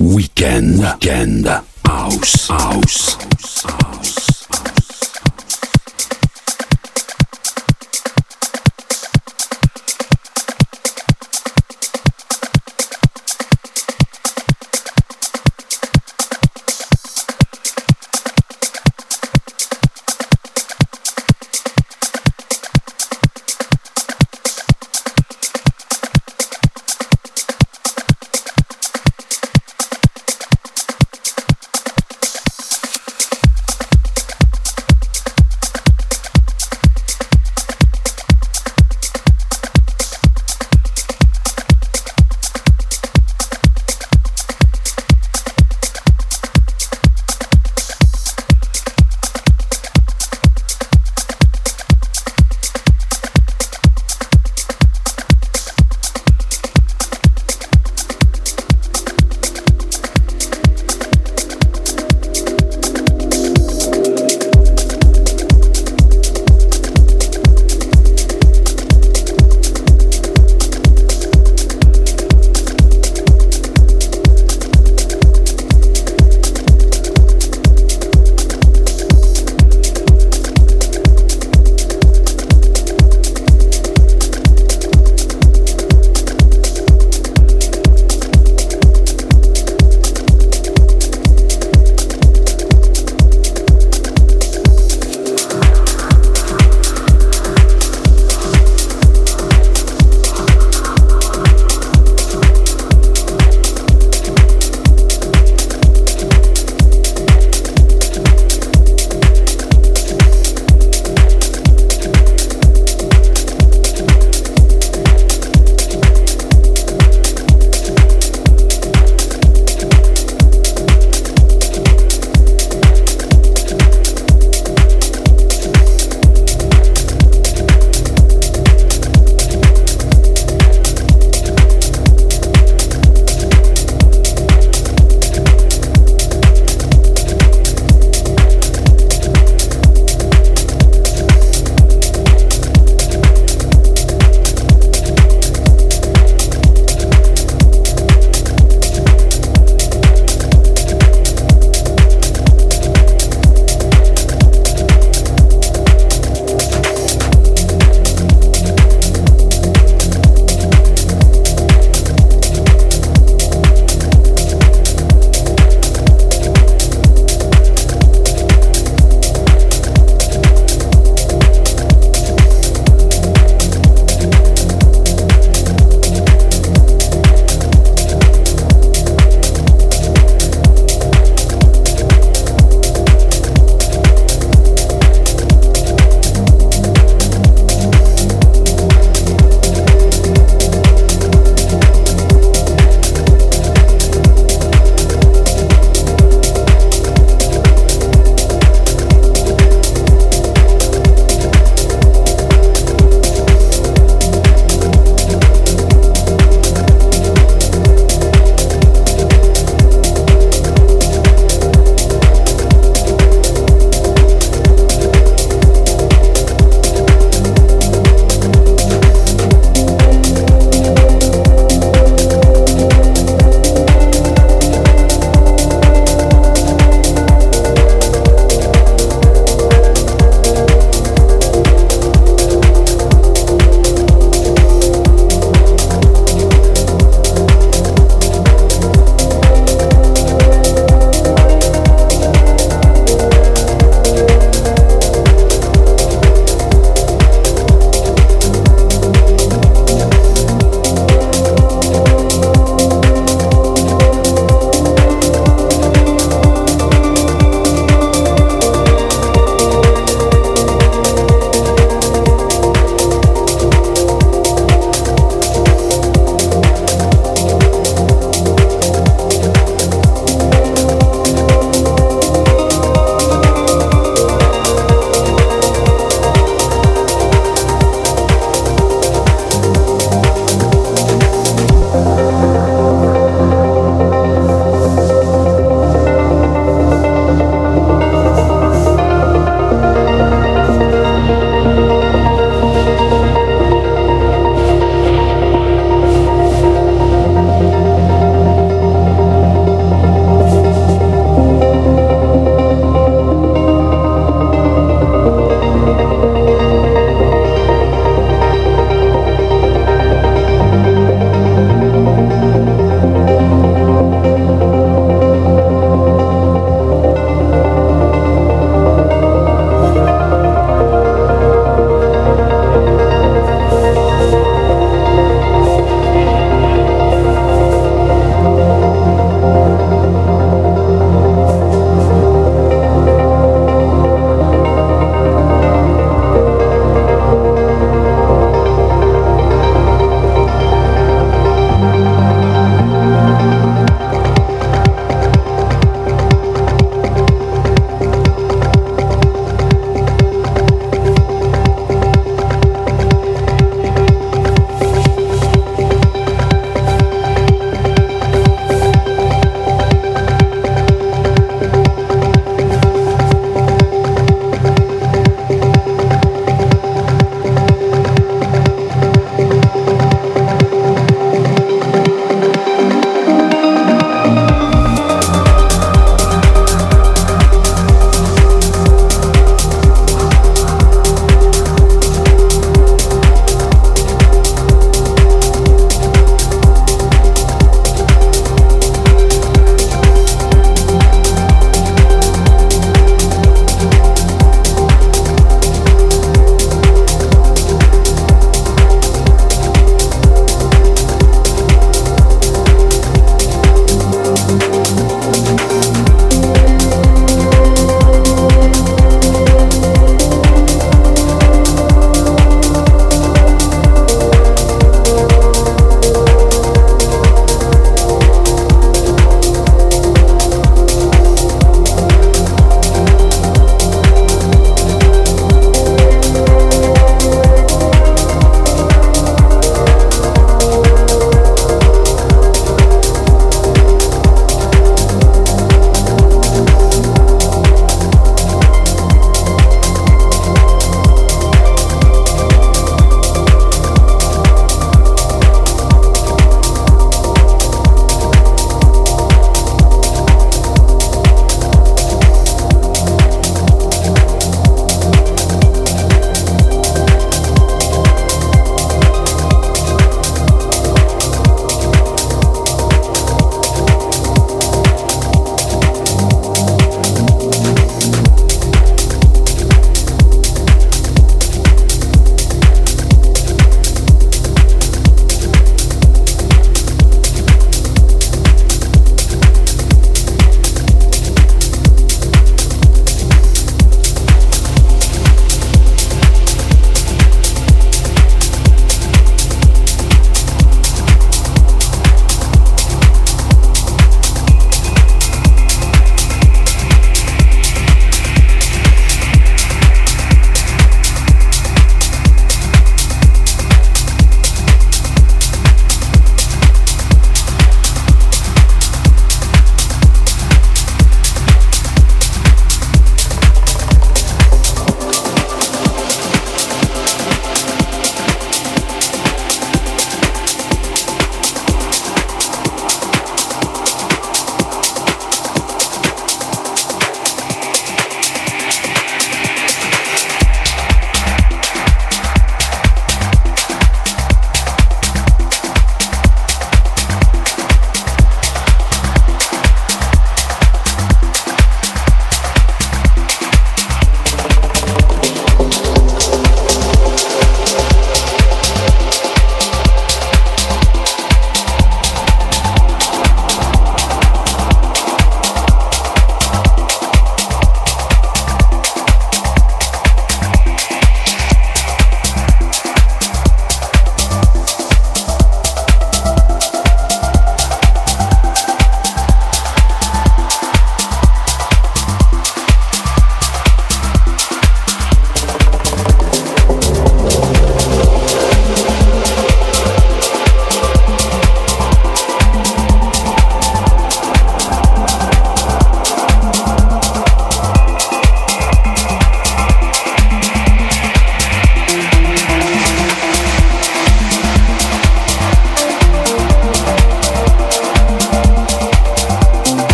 Weekend. Weekend. House. House. House.